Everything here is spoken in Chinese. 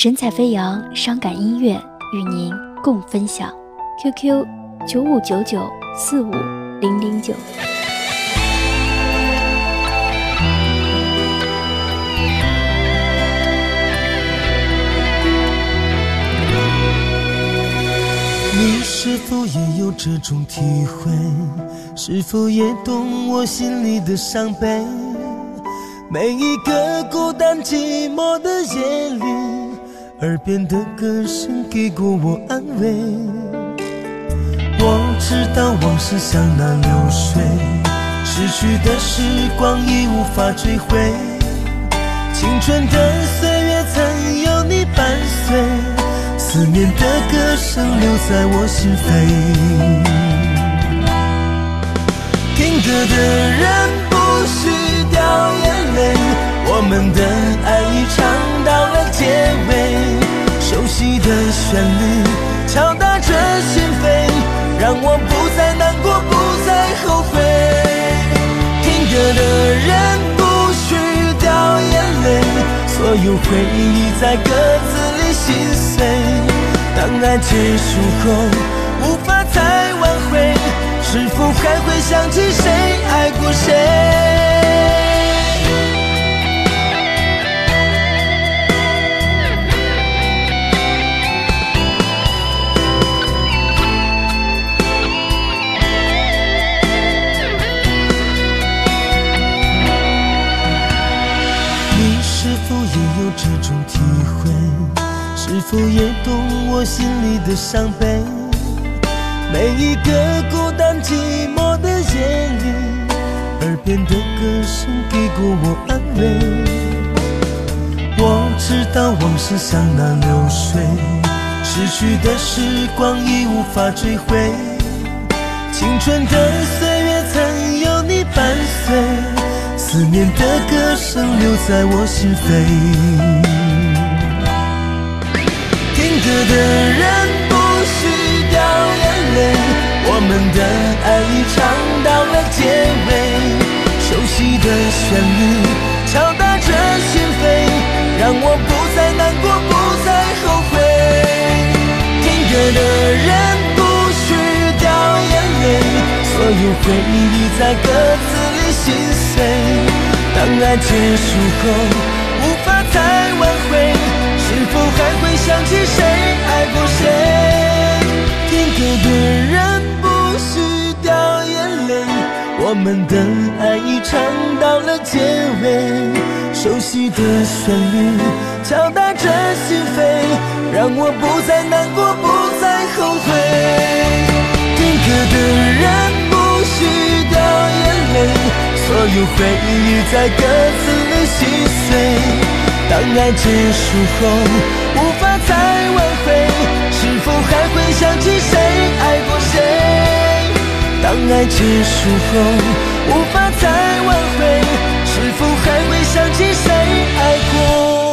神采飞扬，伤感音乐与您共分享。QQ 九五九九四五零零九。你是否也有这种体会？是否也懂我心里的伤悲？每一个孤单寂寞的夜里，耳边的歌声给过我安慰。我知道往事像那流水，逝去的时光已无法追回。青春的岁月曾有你伴随，思念的歌声留在我心扉。听歌的人不许掉眼泪，我们的旋律敲打着心扉，让我不再难过，不再后悔。听歌的人不许掉眼泪，所有回忆在歌词里心碎。当爱结束后，无法再挽回，是否还会想起谁爱过谁？这种体会？是否也懂我心里的伤悲？每一个孤单寂寞的夜里，耳边的歌声给过我安慰。我知道往事像那流水，逝去的时光已无法追回。青春的岁月曾有你伴随，思念的歌声留在我心扉。听歌的人不许掉眼泪，我们的爱已唱到了结尾。熟悉的旋律敲打着心扉，让我不再难过，不再后悔。听歌的人不许掉眼泪，所有回忆在歌词里心碎。当爱结束后，无法再挽回，是否还会想起谁爱过谁？听歌的人不许掉眼泪，我们的爱已唱到了结尾。熟悉的旋律敲打着心扉，让我不再难过，不再后悔。听歌的人回忆在歌词里心碎，当爱结束后无法再挽回，是否还会想起谁爱过谁？当爱结束后无法再挽回，是否还会想起谁爱过？